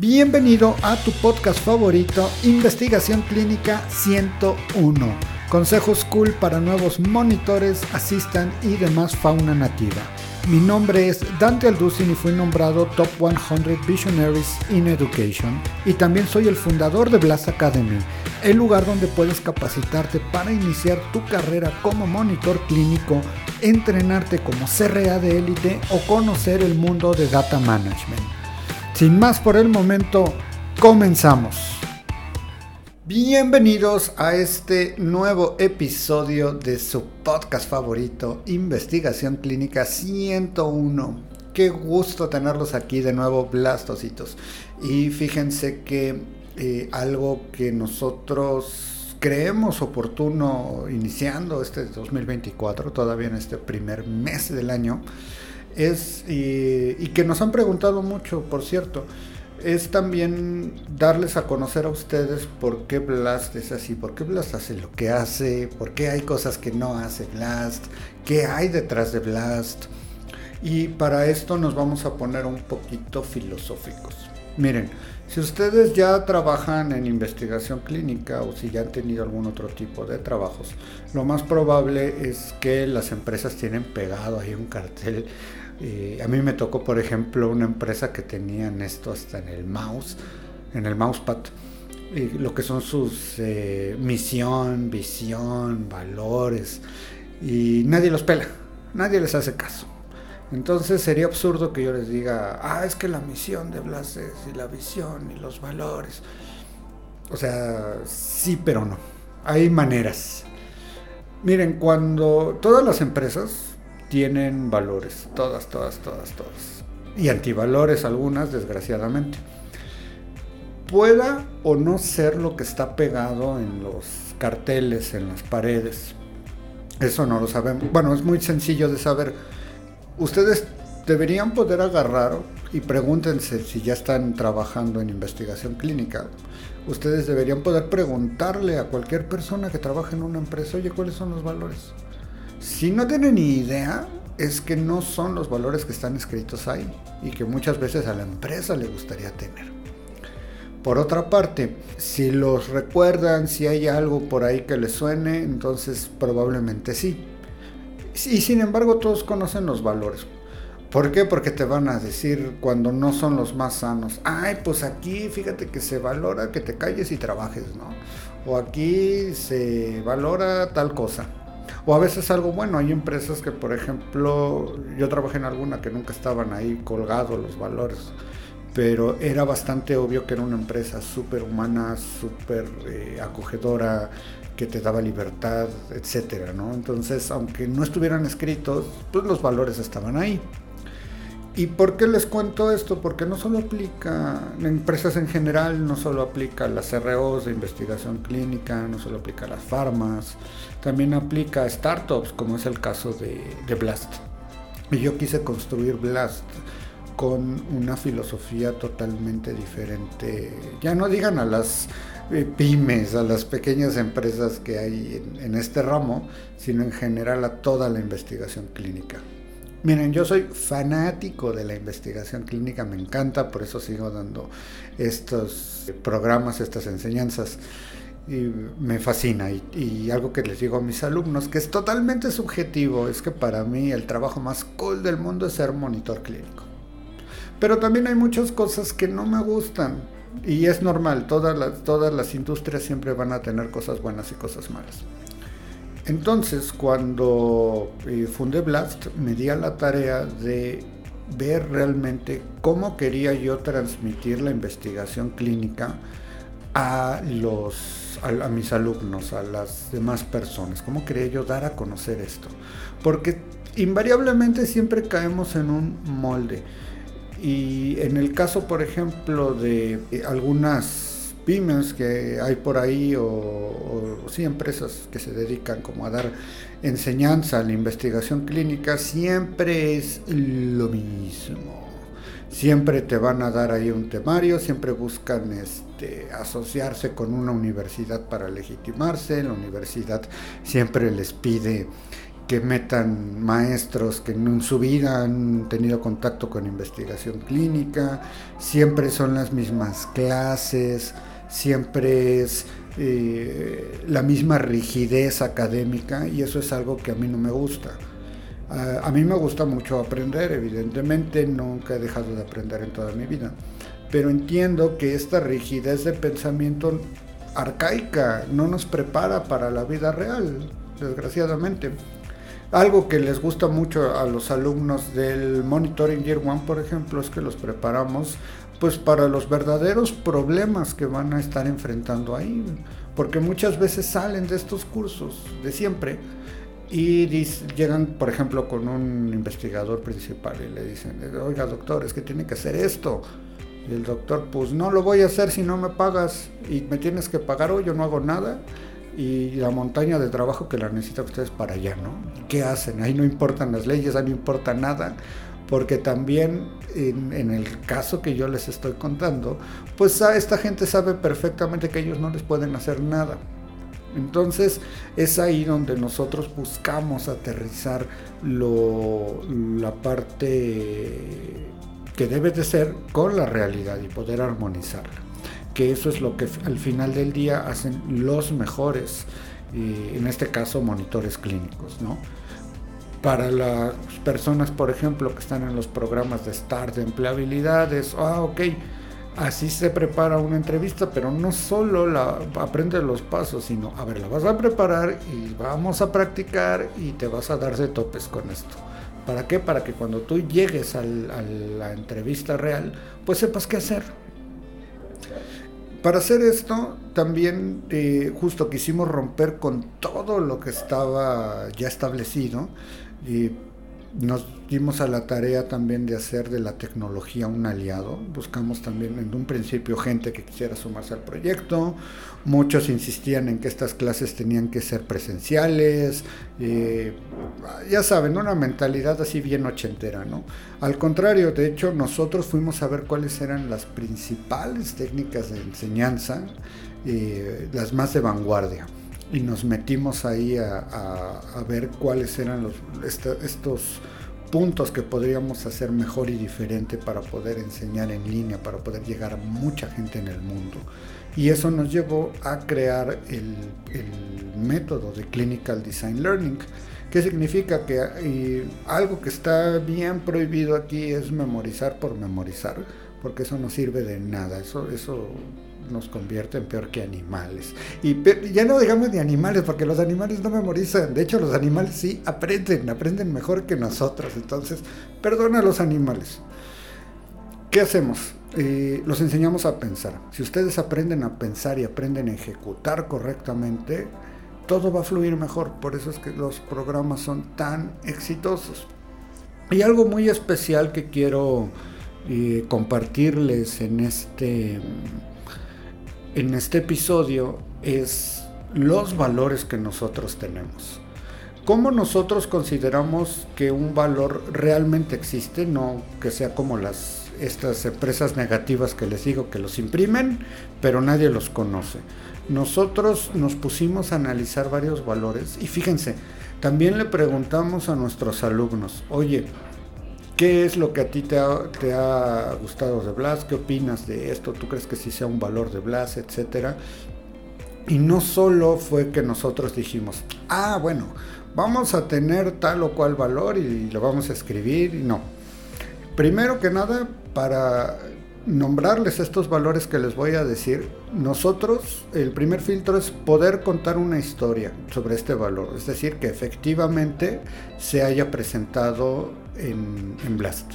Bienvenido a tu podcast favorito, Investigación Clínica 101. Consejos cool para nuevos monitores, asistan y demás fauna nativa. Mi nombre es Dante Alducin y fui nombrado Top 100 Visionaries in Education. Y también soy el fundador de Blast Academy, el lugar donde puedes capacitarte para iniciar tu carrera como monitor clínico, entrenarte como CRA de élite o conocer el mundo de data management. Sin más por el momento, comenzamos. Bienvenidos a este nuevo episodio de su podcast favorito, Investigación Clínica 101. Qué gusto tenerlos aquí de nuevo, Blastositos. Y fíjense que eh, algo que nosotros creemos oportuno iniciando este 2024, todavía en este primer mes del año, es, y, que nos han preguntado mucho, por cierto, es también darles a conocer a ustedes por qué Blast es así, por qué Blast hace lo que hace, por qué hay cosas que no hace Blast, qué hay detrás de Blast. Y para esto nos vamos a poner un poquito filosóficos. Miren, si ustedes ya trabajan en investigación clínica o si ya han tenido algún otro tipo de trabajos, lo más probable es que las empresas tienen pegado ahí un cartel a mí me tocó, por ejemplo, una empresa que tenían esto hasta en el mouse, en el mousepad, y lo que son sus eh, misión, visión, valores, y nadie los pela, nadie les hace caso. Entonces sería absurdo que yo les diga, ah, es que la misión de Blas y la visión y los valores. O sea, sí, pero no. Hay maneras. Miren, cuando todas las empresas, tienen valores, todas, todas, todas, todas. Y antivalores algunas, desgraciadamente. Pueda o no ser lo que está pegado en los carteles, en las paredes. Eso no lo sabemos. Bueno, es muy sencillo de saber. Ustedes deberían poder agarrar y pregúntense si ya están trabajando en investigación clínica. Ustedes deberían poder preguntarle a cualquier persona que trabaje en una empresa, oye, ¿cuáles son los valores? Si no tienen ni idea, es que no son los valores que están escritos ahí y que muchas veces a la empresa le gustaría tener. Por otra parte, si los recuerdan, si hay algo por ahí que les suene, entonces probablemente sí. Y sin embargo todos conocen los valores. ¿Por qué? Porque te van a decir cuando no son los más sanos. Ay, pues aquí fíjate que se valora que te calles y trabajes, ¿no? O aquí se valora tal cosa. O a veces algo bueno, hay empresas que, por ejemplo, yo trabajé en alguna que nunca estaban ahí colgados los valores, pero era bastante obvio que era una empresa súper humana, súper eh, acogedora, que te daba libertad, etcétera, ¿no? Entonces, aunque no estuvieran escritos, pues los valores estaban ahí. ¿Y por qué les cuento esto? Porque no solo aplica en empresas en general, no solo aplica a las CROs de investigación clínica, no solo aplica a las farmas, también aplica a startups, como es el caso de, Blast. Y yo quise construir Blast con una filosofía totalmente diferente. Ya no digan a las eh, pymes, a las pequeñas empresas que hay en este ramo, sino en general a toda la investigación clínica. Miren, yo soy fanático de la investigación clínica, me encanta, por eso sigo dando estos programas, estas enseñanzas. Y me fascina. Y, algo que les digo a mis alumnos, que es totalmente subjetivo, es que para mí el trabajo más cool del mundo es ser monitor clínico. Pero también hay muchas cosas que no me gustan. Y es normal, todas las, todas las industrias siempre van a tener cosas buenas y cosas malas. Entonces, cuando eh, fundé Blast, me di a la tarea de ver realmente cómo quería yo transmitir la investigación clínica a los a, mis alumnos, a las demás personas, cómo quería yo dar a conocer esto, porque invariablemente siempre caemos en un molde. Y en el caso, por ejemplo, de algunas que hay por ahí o, sí empresas que se dedican como a dar enseñanza a la investigación clínica, siempre es lo mismo. Siempre te van a dar ahí un temario, siempre buscan este, asociarse con una universidad para legitimarse, la universidad siempre les pide que metan maestros que en su vida han tenido contacto con investigación clínica, siempre son las mismas clases, siempre es eh, la misma rigidez académica y eso es algo que a mí no me gusta. a mí me gusta mucho aprender, evidentemente, nunca he dejado de aprender en toda mi vida, pero entiendo que esta rigidez de pensamiento arcaica no nos prepara para la vida real, desgraciadamente. Algo que les gusta mucho a los alumnos del Monitoring Year One, por ejemplo, es que los preparamos pues para los verdaderos problemas que van a estar enfrentando ahí, porque muchas veces salen de estos cursos de siempre y llegan, por ejemplo, con un investigador principal y le dicen, oiga doctor, es que tiene que hacer esto. Y el doctor, pues no lo voy a hacer si no me pagas y me tienes que pagar o yo no hago nada. Y la montaña de trabajo que la necesitan ustedes para allá, ¿no? ¿Qué hacen? Ahí no importan las leyes, ahí no importa nada porque también en, el caso que yo les estoy contando, pues esta gente sabe perfectamente que ellos no les pueden hacer nada. Entonces es ahí donde nosotros buscamos aterrizar la parte que debe de ser con la realidad y poder armonizarla. Que eso es lo que al final del día hacen los mejores, eh, en este caso monitores clínicos, ¿no? Para las personas, por ejemplo, que están en los programas de STAR de empleabilidades, ah, ok, así se prepara una entrevista, pero no solo la aprende los pasos, sino, a ver, la vas a preparar y vamos a practicar y te vas a dar de topes con esto. ¿Para qué? Para que cuando tú llegues a la entrevista real, pues sepas qué hacer. Para hacer esto, también eh, justo quisimos romper con todo lo que estaba ya establecido y nos dimos a la tarea también de hacer de la tecnología un aliado. Buscamos también en un principio gente que quisiera sumarse al proyecto. Muchos insistían en que estas clases tenían que ser presenciales. Ya saben, una mentalidad así bien ochentera, ¿no? Al contrario, de hecho, nosotros fuimos a ver cuáles eran las principales técnicas de enseñanza, eh, las más de vanguardia y nos metimos ahí a, ver cuáles eran los, estos puntos que podríamos hacer mejor y diferente para poder enseñar en línea, para poder llegar a mucha gente en el mundo. Y eso nos llevó a crear el, método de Clinical Design Learning. ¿Qué significa? Que algo que está bien prohibido aquí es memorizar por memorizar, porque eso no sirve de nada. Eso, eso nos convierten peor que animales. Y ya no digamos de animales, porque los animales no memorizan. De hecho, los animales sí aprenden, aprenden mejor que nosotros. Entonces, perdona a los animales. ¿Qué hacemos? Eh, los enseñamos a pensar. Si ustedes aprenden a pensar y aprenden a ejecutar correctamente, todo va a fluir mejor. Por eso es que los programas son tan exitosos. Y algo muy especial que quiero eh, compartirles en este en este episodio es los valores que nosotros tenemos. ¿Cómo nosotros consideramos que un valor realmente existe? No que sea como las estas empresas negativas que les digo que los imprimen, pero nadie los conoce. Nosotros nos pusimos a analizar varios valores y fíjense, también le preguntamos a nuestros alumnos, oye, ¿Qué es lo que a ti te ha, gustado de Blas? ¿Qué opinas de esto? ¿Tú crees que sí sea un valor de Blas, etcétera? Y no solo fue que nosotros dijimos, ah, bueno, vamos a tener tal o cual valor y lo vamos a escribir, y no. Primero que nada, para nombrarles estos valores que les voy a decir, nosotros, el primer filtro es poder contar una historia sobre este valor, es decir, que efectivamente se haya presentado en, Blast.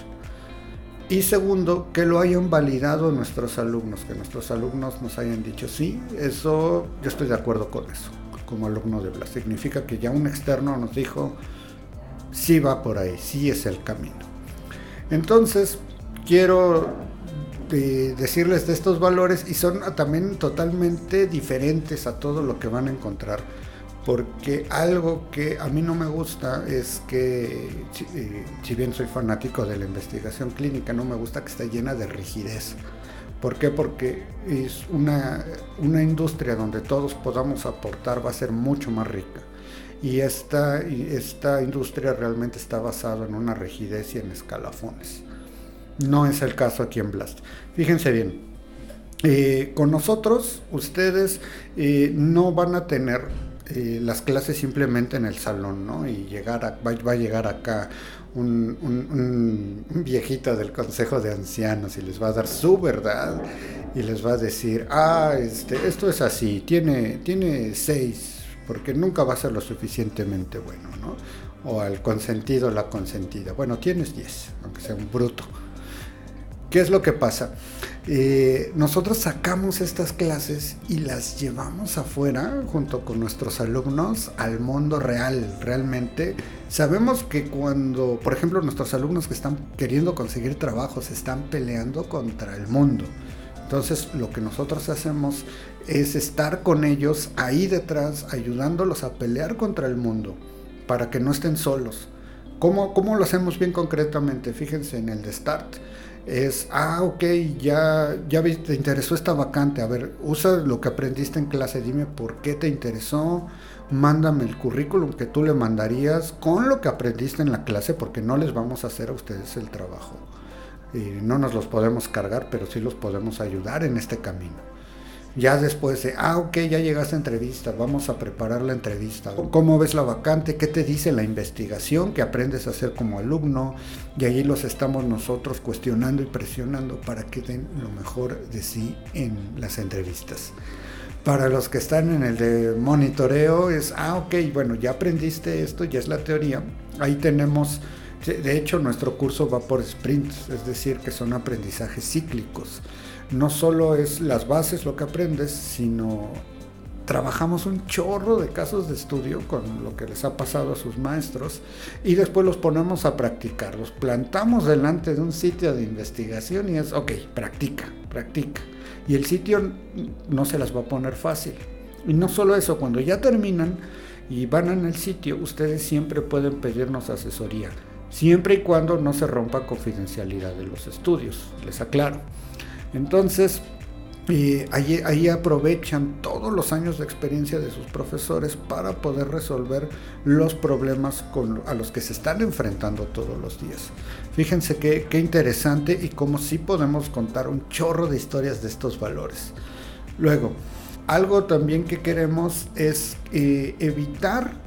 Y segundo, que lo hayan validado nuestros alumnos, que nuestros alumnos nos hayan dicho, sí, eso, yo estoy de acuerdo con eso, como alumno de Blast. Significa que ya un externo nos dijo, sí va por ahí, sí es el camino. Entonces, quiero decirles de estos valores y son también totalmente diferentes a todo lo que van a encontrar. Porque algo que a mí no me gusta es que, eh, si bien soy fanático de la investigación clínica, no me gusta que esté llena de rigidez. ¿Por qué? Porque es una, una industria donde todos podamos aportar, va a ser mucho más rica. y esta, esta industria realmente está basada en una rigidez y en escalafones. No es el caso aquí en Blast. Fíjense bien, eh, con nosotros ustedes eh, no van a tener eh, las clases simplemente en el salón, ¿no? Y llegar va, a llegar acá un, un, viejito del consejo de ancianos y les va a dar su verdad y les va a decir, ah, este, esto es así, tiene, tiene seis, porque nunca va a ser lo suficientemente bueno, ¿no? O al consentido, la consentida. Bueno, tienes diez, aunque sea un bruto. ¿Qué es lo que pasa? Eh, nosotros sacamos estas clases y las llevamos afuera junto con nuestros alumnos al mundo real. Realmente sabemos que cuando, por ejemplo, nuestros alumnos que están queriendo conseguir trabajo se están peleando contra el mundo. Entonces lo que nosotros hacemos es estar con ellos ahí detrás, ayudándolos a pelear contra el mundo, para que no estén solos. ¿Cómo, cómo lo hacemos bien concretamente? Fíjense en el de Start es, ah, ok, ya, ya te interesó esta vacante, a ver, usa lo que aprendiste en clase, dime por qué te interesó, mándame el currículum que tú le mandarías con lo que aprendiste en la clase, porque no les vamos a hacer a ustedes el trabajo. Y no nos los podemos cargar, pero sí los podemos ayudar en este camino. Ya después de, ah, ok, ya llegaste a entrevista, vamos a preparar la entrevista. ¿Cómo ves la vacante? ¿Qué te dice la investigación que aprendes a hacer como alumno? Y ahí los estamos nosotros cuestionando y presionando para que den lo mejor de sí en las entrevistas. Para los que están en el de monitoreo es, ah, ok, bueno, ya aprendiste esto, ya es la teoría. Ahí tenemos, de hecho nuestro curso va por sprints, es decir, que son aprendizajes cíclicos no solo es las bases lo que aprendes, sino trabajamos un chorro de casos de estudio con lo que les ha pasado a sus maestros y después los ponemos a practicar. Los plantamos delante de un sitio de investigación y es, ok, practica, practica. Y el sitio no se las va a poner fácil. Y no solo eso, cuando ya terminan y van en el sitio, ustedes siempre pueden pedirnos asesoría, siempre y cuando no se rompa confidencialidad de los estudios, les aclaro. Entonces, ahí, aprovechan todos los años de experiencia de sus profesores para poder resolver los problemas a los que se están enfrentando todos los días. Fíjense qué, interesante y cómo sí podemos contar un chorro de historias de estos valores. Luego, algo también que queremos es eh, evitar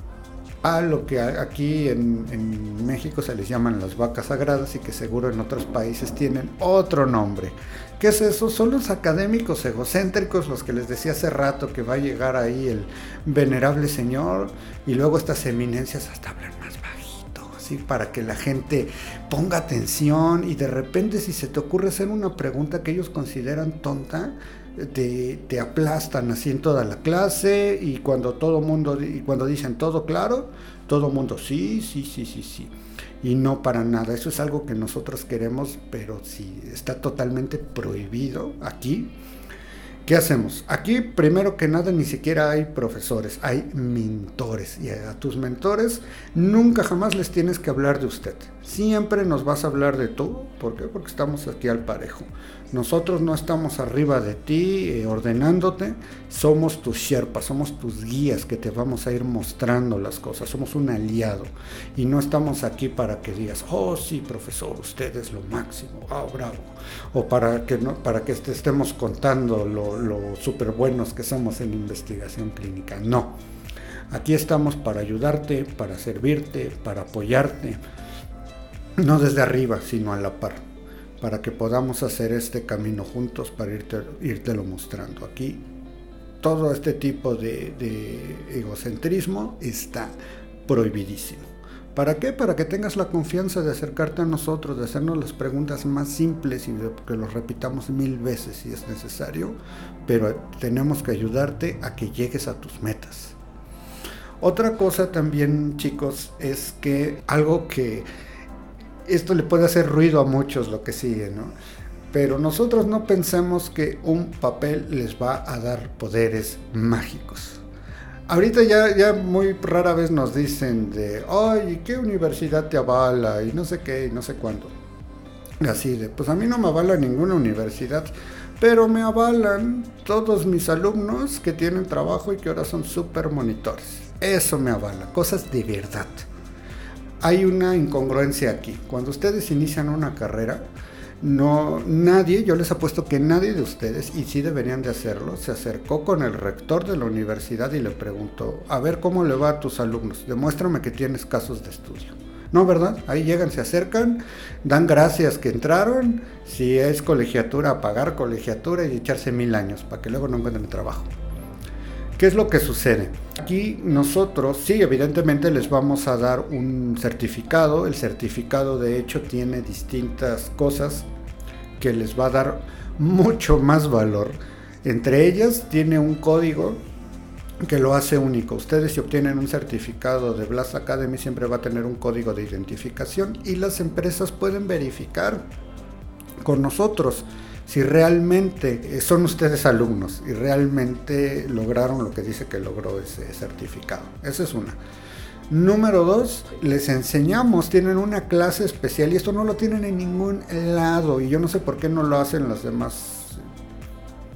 a lo que aquí en, México se les llaman las vacas sagradas y que seguro en otros países tienen otro nombre. ¿Qué es eso? Son los académicos egocéntricos, los que les decía hace rato que va a llegar ahí el venerable señor y luego estas eminencias hasta hablan más bajito, así para que la gente ponga atención y de repente si se te ocurre hacer una pregunta que ellos consideran tonta, te, aplastan así en toda la clase y cuando todo mundo y cuando dicen todo claro, todo mundo sí, sí, sí, sí, sí y no para nada. Eso es algo que nosotros queremos, pero si está totalmente prohibido aquí, ¿qué hacemos? Aquí, primero que nada, ni siquiera hay profesores, hay mentores. Y a tus mentores nunca jamás les tienes que hablar de usted. Siempre nos vas a hablar de tú. ¿Por qué? Porque estamos aquí al parejo. Nosotros no estamos arriba de ti eh, ordenándote, somos tus sherpas, somos tus guías que te vamos a ir mostrando las cosas, somos un aliado. Y no estamos aquí para que digas, oh sí, profesor, usted es lo máximo, ah, bravo, o para que, para que te estemos contando lo, lo súper buenos que somos en investigación clínica, no. Aquí estamos para ayudarte, para servirte, para apoyarte, no desde arriba, sino a la par para que podamos hacer este camino juntos para irte, lo mostrando. Aquí todo este tipo de, egocentrismo está prohibidísimo. ¿Para qué? Para que tengas la confianza de acercarte a nosotros, de hacernos las preguntas más simples y que los repitamos mil veces si es necesario, pero tenemos que ayudarte a que llegues a tus metas. Otra cosa también, chicos, es que algo que esto le puede hacer ruido a muchos lo que sigue, ¿no? Pero nosotros no pensemos que un papel les va a dar poderes mágicos. Ahorita ya, ya muy rara vez nos dicen de, ay, ¿qué universidad te avala? Y no sé qué, y no sé cuándo. Así de, pues a mí no me avala ninguna universidad, pero me avalan todos mis alumnos que tienen trabajo y que ahora son super monitores. Eso me avala, cosas de verdad. Hay una incongruencia aquí. Cuando ustedes inician una carrera, no nadie, yo les apuesto que nadie de ustedes, y sí deberían de hacerlo, se acercó con el rector de la universidad y le preguntó, a ver cómo le va a tus alumnos, demuéstrame que tienes casos de estudio. No, ¿verdad? Ahí llegan, se acercan, dan gracias que entraron, si es colegiatura, pagar colegiatura y echarse mil años para que luego no encuentren trabajo. ¿Qué es lo que sucede? Aquí nosotros, sí, evidentemente les vamos a dar un certificado. El certificado de hecho tiene distintas cosas que les va a dar mucho más valor. Entre ellas tiene un código que lo hace único. Ustedes si obtienen un certificado de Blast Academy siempre va a tener un código de identificación y las empresas pueden verificar con nosotros si realmente son ustedes alumnos y realmente lograron lo que dice que logró ese certificado. Esa es una. Número dos, les enseñamos, tienen una clase especial y esto no lo tienen en ningún lado y yo no sé por qué no lo hacen los demás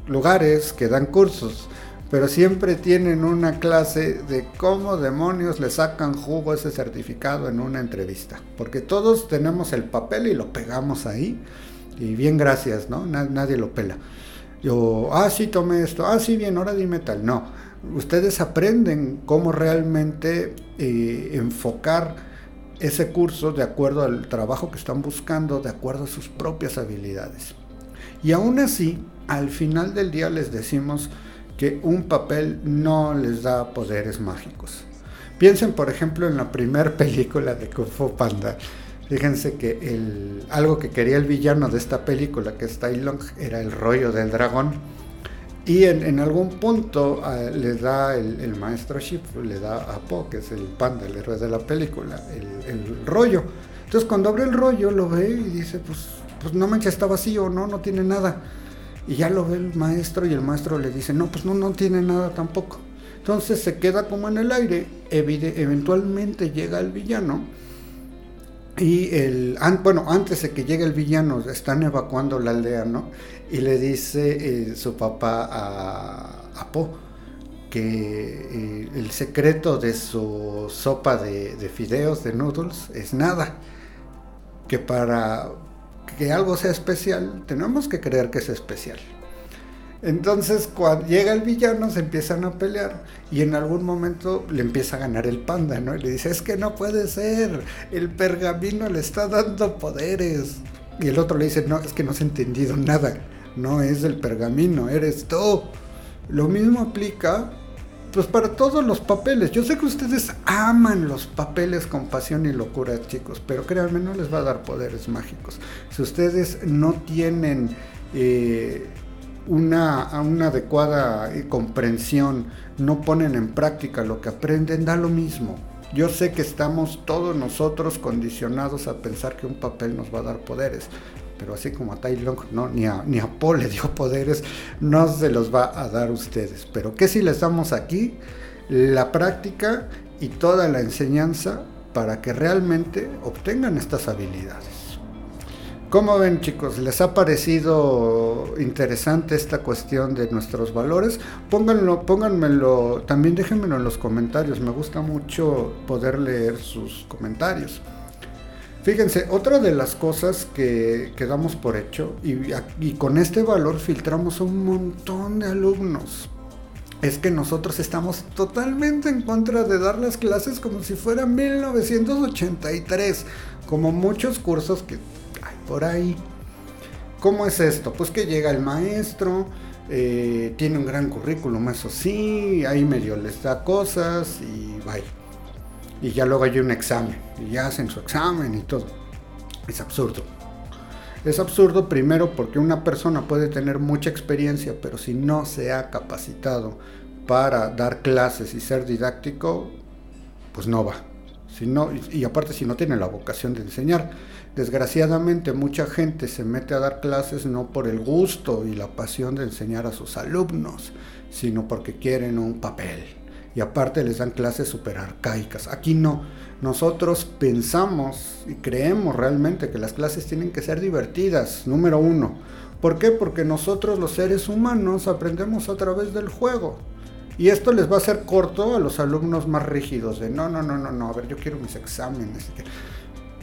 lugares que dan cursos pero siempre tienen una clase de cómo demonios le sacan jugo ese certificado en una entrevista. Porque todos tenemos el papel y lo pegamos ahí. Y bien, gracias, ¿no? Nadie lo pela. Yo, ah, sí, tomé esto. Ah, sí, bien, ahora dime tal. No. Ustedes aprenden cómo realmente eh, enfocar ese curso de acuerdo al trabajo que están buscando, de acuerdo a sus propias habilidades. Y aún así, al final del día les decimos, que un papel no les da poderes mágicos. Piensen, por ejemplo, en la primera película de Kung Fu Panda. Fíjense que algo que quería el villano de esta película, que es Tai Long, era el rollo del dragón. Y en, algún punto ah, le da el, maestro Ship, le da a Po, que es el panda, el héroe de la película, el, rollo. Entonces cuando abre el rollo lo ve y dice, pues, pues no manches, está vacío, no, no tiene nada. Y ya lo ve el maestro y el maestro le dice, no, pues no, no tiene nada tampoco. Entonces se queda como en el aire, eventualmente llega el villano y el, bueno, antes de que llegue el villano, están evacuando la aldea, ¿no? Y le dice eh, su papá a, a Po que eh, el secreto de su sopa de fideos, de noodles, es nada. Que para que algo sea especial, tenemos que creer que es especial. Entonces, cuando llega el villano, se empiezan a pelear y en algún momento le empieza a ganar el panda, ¿no? Y le dice, es que no puede ser, el pergamino le está dando poderes. Y el otro le dice, no, es que no has entendido nada, no es el pergamino, eres tú. Lo mismo aplica pues para todos los papeles. Yo sé que ustedes aman los papeles con pasión y locura, chicos, pero créanme, no les va a dar poderes mágicos. Si ustedes no tienen eh, una, una adecuada eh, comprensión, no ponen en práctica lo que aprenden, da lo mismo. Yo sé que estamos todos nosotros condicionados a pensar que un papel nos va a dar poderes, pero así como a Tai Long, no, ni a, ni a le dio poderes, no se los va a dar ustedes. Pero ¿qué si les damos aquí? La práctica y toda la enseñanza para que realmente obtengan estas habilidades. ¿Cómo ven chicos? ¿Les ha parecido interesante esta cuestión de nuestros valores? Pónganlo, pónganmelo, también déjenmelo en los comentarios, me gusta mucho poder leer sus comentarios. Fíjense, otra de las cosas que, damos por hecho, y, con este valor filtramos un montón de alumnos, es que nosotros estamos totalmente en contra de dar las clases como si fuera 1983, como muchos cursos que por ahí. ¿Cómo es esto? Pues que llega el maestro, eh, tiene un gran currículum, eso sí, ahí medio les da cosas y bye y ya luego hay un examen, y ya hacen su examen y todo. Es absurdo. Es absurdo primero porque una persona puede tener mucha experiencia, pero si no se ha capacitado para dar clases y ser didáctico, pues no va. Y aparte si no tiene la vocación de enseñar. Desgraciadamente mucha gente se mete a dar clases no por el gusto y la pasión de enseñar a sus alumnos, sino porque quieren un papel y aparte les dan clases súper arcaicas. Aquí no. Nosotros pensamos y creemos realmente que las clases tienen que ser divertidas, número uno. ¿Por qué? Porque nosotros los seres humanos aprendemos a través del juego. Y esto les va a hacer corto a los alumnos más rígidos de no, no, no, no, no, a ver, yo quiero mis exámenes.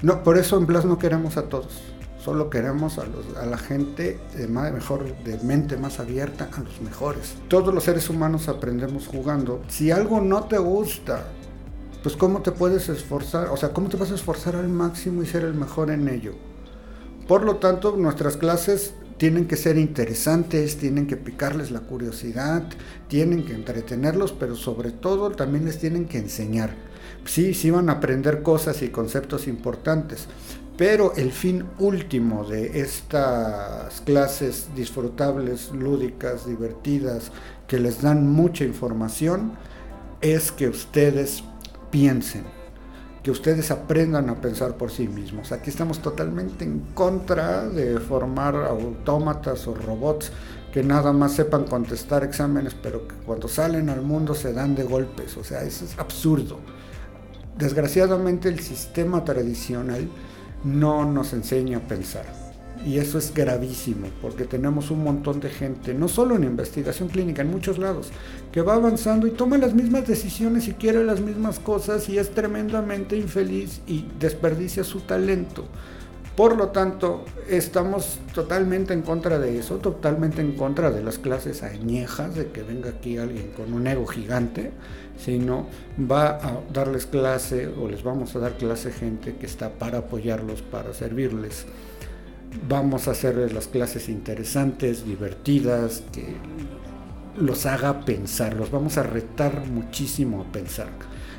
No, por eso en Blas no queremos a todos. Solo queremos a, los, a la gente de mejor, de mente más abierta, a los mejores. Todos los seres humanos aprendemos jugando. Si algo no te gusta, pues cómo te puedes esforzar, o sea, cómo te vas a esforzar al máximo y ser el mejor en ello. Por lo tanto, nuestras clases tienen que ser interesantes, tienen que picarles la curiosidad, tienen que entretenerlos, pero sobre todo también les tienen que enseñar. Sí, sí van a aprender cosas y conceptos importantes, pero el fin último de estas clases disfrutables, lúdicas, divertidas, que les dan mucha información, es que ustedes piensen, que ustedes aprendan a pensar por sí mismos. Aquí estamos totalmente en contra de formar autómatas o robots que nada más sepan contestar exámenes, pero que cuando salen al mundo se dan de golpes. O sea, eso es absurdo. Desgraciadamente el sistema tradicional no nos enseña a pensar. Y eso es gravísimo, porque tenemos un montón de gente, no solo en investigación clínica, en muchos lados, que va avanzando y toma las mismas decisiones y quiere las mismas cosas y es tremendamente infeliz y desperdicia su talento. Por lo tanto, estamos totalmente en contra de eso, totalmente en contra de las clases añejas, de que venga aquí alguien con un ego gigante, sino va a darles clase o les vamos a dar clase gente que está para apoyarlos, para servirles vamos a hacer las clases interesantes, divertidas, que los haga pensar, los vamos a retar muchísimo a pensar.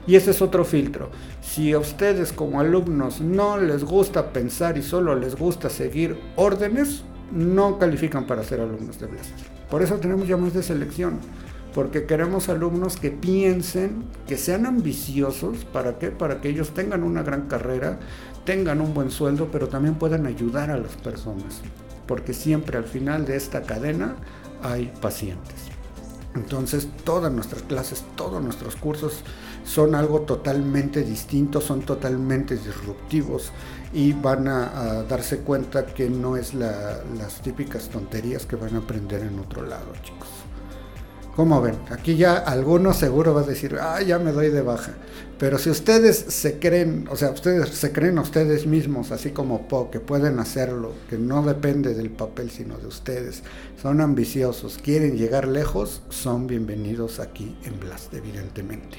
Y ese es otro filtro. Si a ustedes como alumnos no les gusta pensar y solo les gusta seguir órdenes, no califican para ser alumnos de Blast. Por eso tenemos llamas de selección, porque queremos alumnos que piensen, que sean ambiciosos, ¿para qué? Para que ellos tengan una gran carrera, tengan un buen sueldo, pero también puedan ayudar a las personas, porque siempre al final de esta cadena hay pacientes. Entonces todas nuestras clases, todos nuestros cursos son algo totalmente distinto, son totalmente disruptivos y van a, darse cuenta que no es las típicas tonterías que van a aprender en otro lado, chicos. ¿Cómo ven? Aquí ya algunos seguro va a decir, ah, ya me doy de baja. Pero si ustedes se creen, o sea, ustedes se creen a ustedes mismos, así como Po, que pueden hacerlo, que no depende del papel, sino de ustedes, son ambiciosos, quieren llegar lejos, son bienvenidos aquí en Blast, evidentemente.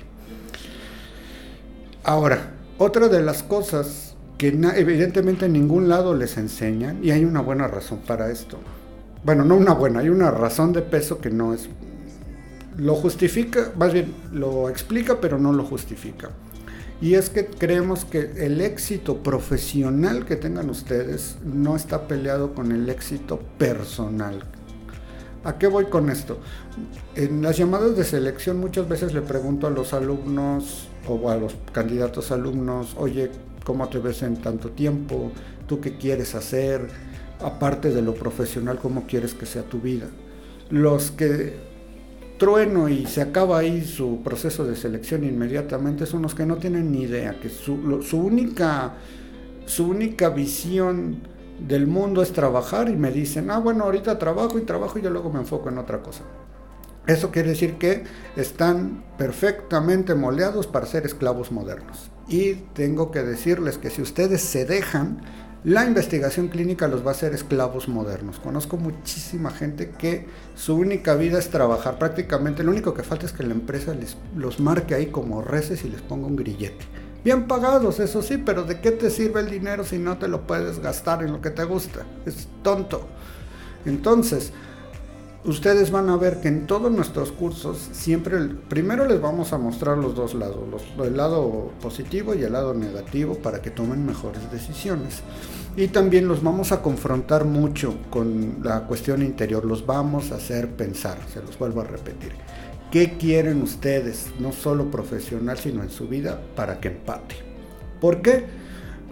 Ahora, otra de las cosas que evidentemente en ningún lado les enseñan, y hay una buena razón para esto. Bueno, no una buena, hay una razón de peso que no es lo justifica, más bien lo explica, pero no lo justifica. Y es que creemos que el éxito profesional que tengan ustedes no está peleado con el éxito personal. ¿A qué voy con esto? En las llamadas de selección muchas veces le pregunto a los alumnos o a los candidatos alumnos, oye, ¿cómo te ves en tanto tiempo? ¿Tú qué quieres hacer? Aparte de lo profesional, ¿cómo quieres que sea tu vida? Los que trueno y se acaba ahí su proceso de selección inmediatamente son los que no tienen ni idea, que su, única, su única visión del mundo es trabajar y me dicen, ah, bueno, ahorita trabajo y trabajo y yo luego me enfoco en otra cosa. Eso quiere decir que están perfectamente moleados para ser esclavos modernos. Y tengo que decirles que si ustedes se dejan, la investigación clínica los va a hacer esclavos modernos. Conozco muchísima gente que su única vida es trabajar. Prácticamente lo único que falta es que la empresa les, los marque ahí como reces y les ponga un grillete. Bien pagados, eso sí, pero ¿de qué te sirve el dinero si no te lo puedes gastar en lo que te gusta? Es tonto. Entonces, ustedes van a ver que en todos nuestros cursos siempre, primero les vamos a mostrar los dos lados, el lado positivo y el lado negativo para que tomen mejores decisiones. Y también los vamos a confrontar mucho con la cuestión interior, los vamos a hacer pensar, se los vuelvo a repetir. ¿Qué quieren ustedes, no solo profesional, sino en su vida, para que empate? ¿Por qué?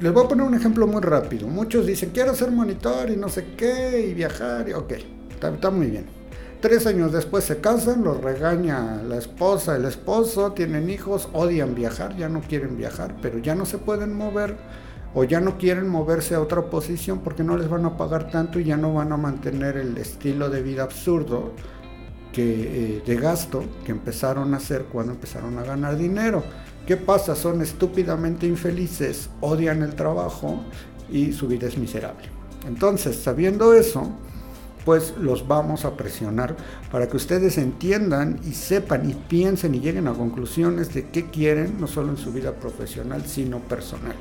Les voy a poner un ejemplo muy rápido. Muchos dicen, quiero ser monitor y no sé qué, y viajar, y ok, está muy bien Tres años después se casan, los regaña la esposa, el esposo, tienen hijos, odian viajar, ya no quieren viajar, pero ya no se pueden mover o ya no quieren moverse a otra posición porque no les van a pagar tanto y ya no van a mantener el estilo de vida absurdo que, eh, de gasto que empezaron a hacer cuando empezaron a ganar dinero. ¿Qué pasa? Son estúpidamente infelices, odian el trabajo y su vida es miserable. Entonces, sabiendo eso, pues los vamos a presionar para que ustedes entiendan y sepan y piensen y lleguen a conclusiones de qué quieren, no solo en su vida profesional, sino personal.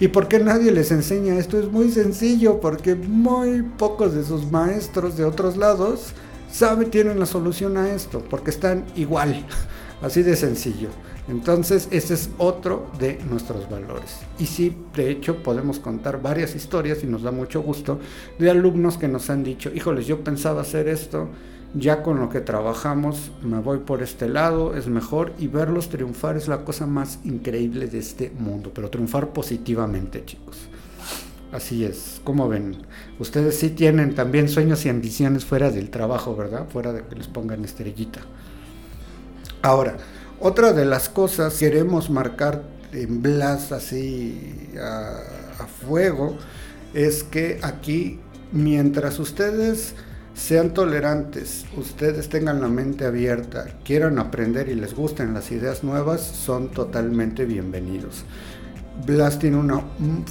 ¿Y por qué nadie les enseña esto? Es muy sencillo, porque muy pocos de sus maestros de otros lados saben, tienen la solución a esto, porque están igual, así de sencillo. Entonces, ese es otro de nuestros valores. Y sí, de hecho, podemos contar varias historias y nos da mucho gusto de alumnos que nos han dicho, híjoles, yo pensaba hacer esto, ya con lo que trabajamos me voy por este lado, es mejor y verlos triunfar es la cosa más increíble de este mundo, pero triunfar positivamente, chicos. Así es, como ven, ustedes sí tienen también sueños y ambiciones fuera del trabajo, ¿verdad? Fuera de que les pongan estrellita. Ahora, otra de las cosas queremos marcar en Blas así a, fuego es que aquí, mientras ustedes sean tolerantes, ustedes tengan la mente abierta, quieran aprender y les gusten las ideas nuevas, son totalmente bienvenidos. Blas tiene una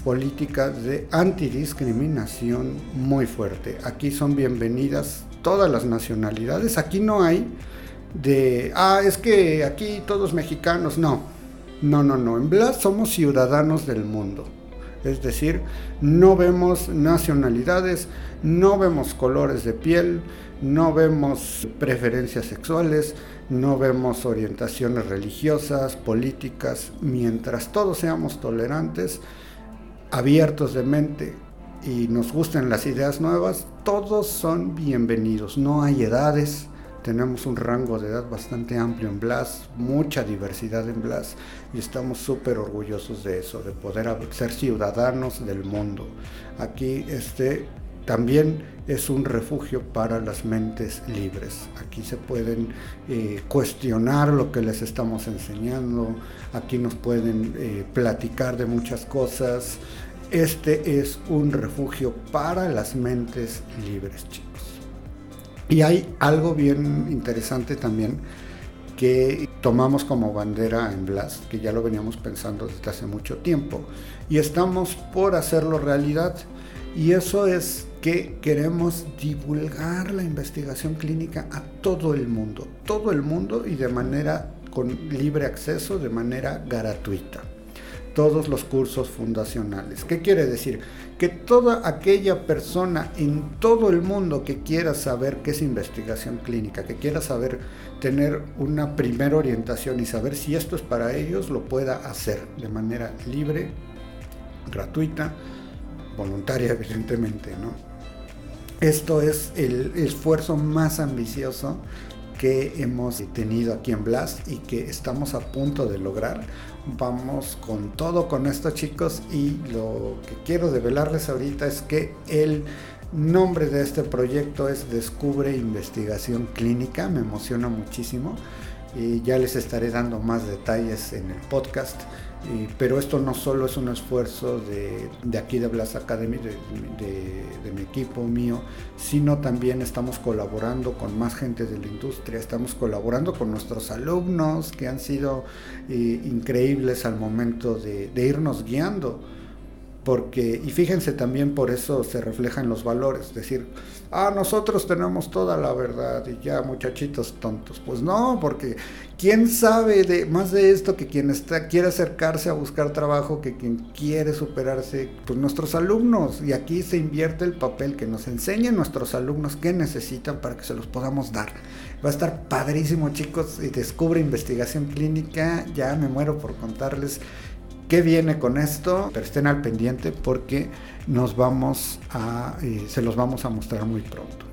política de antidiscriminación muy fuerte. Aquí son bienvenidas todas las nacionalidades. Aquí no hay de, ah, es que aquí todos mexicanos, no, no, no, no, en Blas somos ciudadanos del mundo. Es decir, no vemos nacionalidades, no vemos colores de piel, no vemos preferencias sexuales, no vemos orientaciones religiosas, políticas, mientras todos seamos tolerantes, abiertos de mente y nos gusten las ideas nuevas, todos son bienvenidos, no hay edades, tenemos un rango de edad bastante amplio en Blas, mucha diversidad en Blas y estamos súper orgullosos de eso, de poder ser ciudadanos del mundo. Aquí este también es un refugio para las mentes libres. Aquí se pueden eh, cuestionar lo que les estamos enseñando, aquí nos pueden eh, platicar de muchas cosas. Este es un refugio para las mentes libres, chicos. Y hay algo bien interesante también que tomamos como bandera en Blas, que ya lo veníamos pensando desde hace mucho tiempo, y estamos por hacerlo realidad. Y eso es que queremos divulgar la investigación clínica a todo el mundo, todo el mundo y de manera con libre acceso, de manera gratuita todos los cursos fundacionales. ¿Qué quiere decir? Que toda aquella persona en todo el mundo que quiera saber qué es investigación clínica, que quiera saber tener una primera orientación y saber si esto es para ellos, lo pueda hacer de manera libre, gratuita, voluntaria evidentemente, ¿no? Esto es el esfuerzo más ambicioso que hemos tenido aquí en Blast y que estamos a punto de lograr. Vamos con todo con esto chicos y lo que quiero develarles ahorita es que el nombre de este proyecto es Descubre Investigación Clínica, me emociona muchísimo y ya les estaré dando más detalles en el podcast pero esto no solo es un esfuerzo de, aquí de Blast Academy, de, mi equipo mío, sino también estamos colaborando con más gente de la industria, estamos colaborando con nuestros alumnos que han sido eh, increíbles al momento de irnos guiando porque, y fíjense también por eso se reflejan los valores, decir, ah, nosotros tenemos toda la verdad y ya muchachitos tontos. Pues no, porque quién sabe de, más de esto que quien está, quiere acercarse a buscar trabajo, que quien quiere superarse, pues nuestros alumnos. Y aquí se invierte el papel que nos enseñen nuestros alumnos qué necesitan para que se los podamos dar. Va a estar padrísimo chicos y descubre investigación clínica, ya me muero por contarles qué viene con esto, pero estén al pendiente porque nos vamos a, eh, se los vamos a mostrar muy pronto.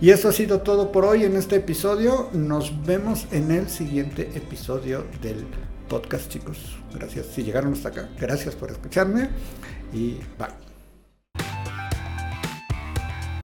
Y eso ha sido todo por hoy en este episodio. Nos vemos en el siguiente episodio del podcast, chicos. Gracias si llegaron hasta acá. Gracias por escucharme y bye.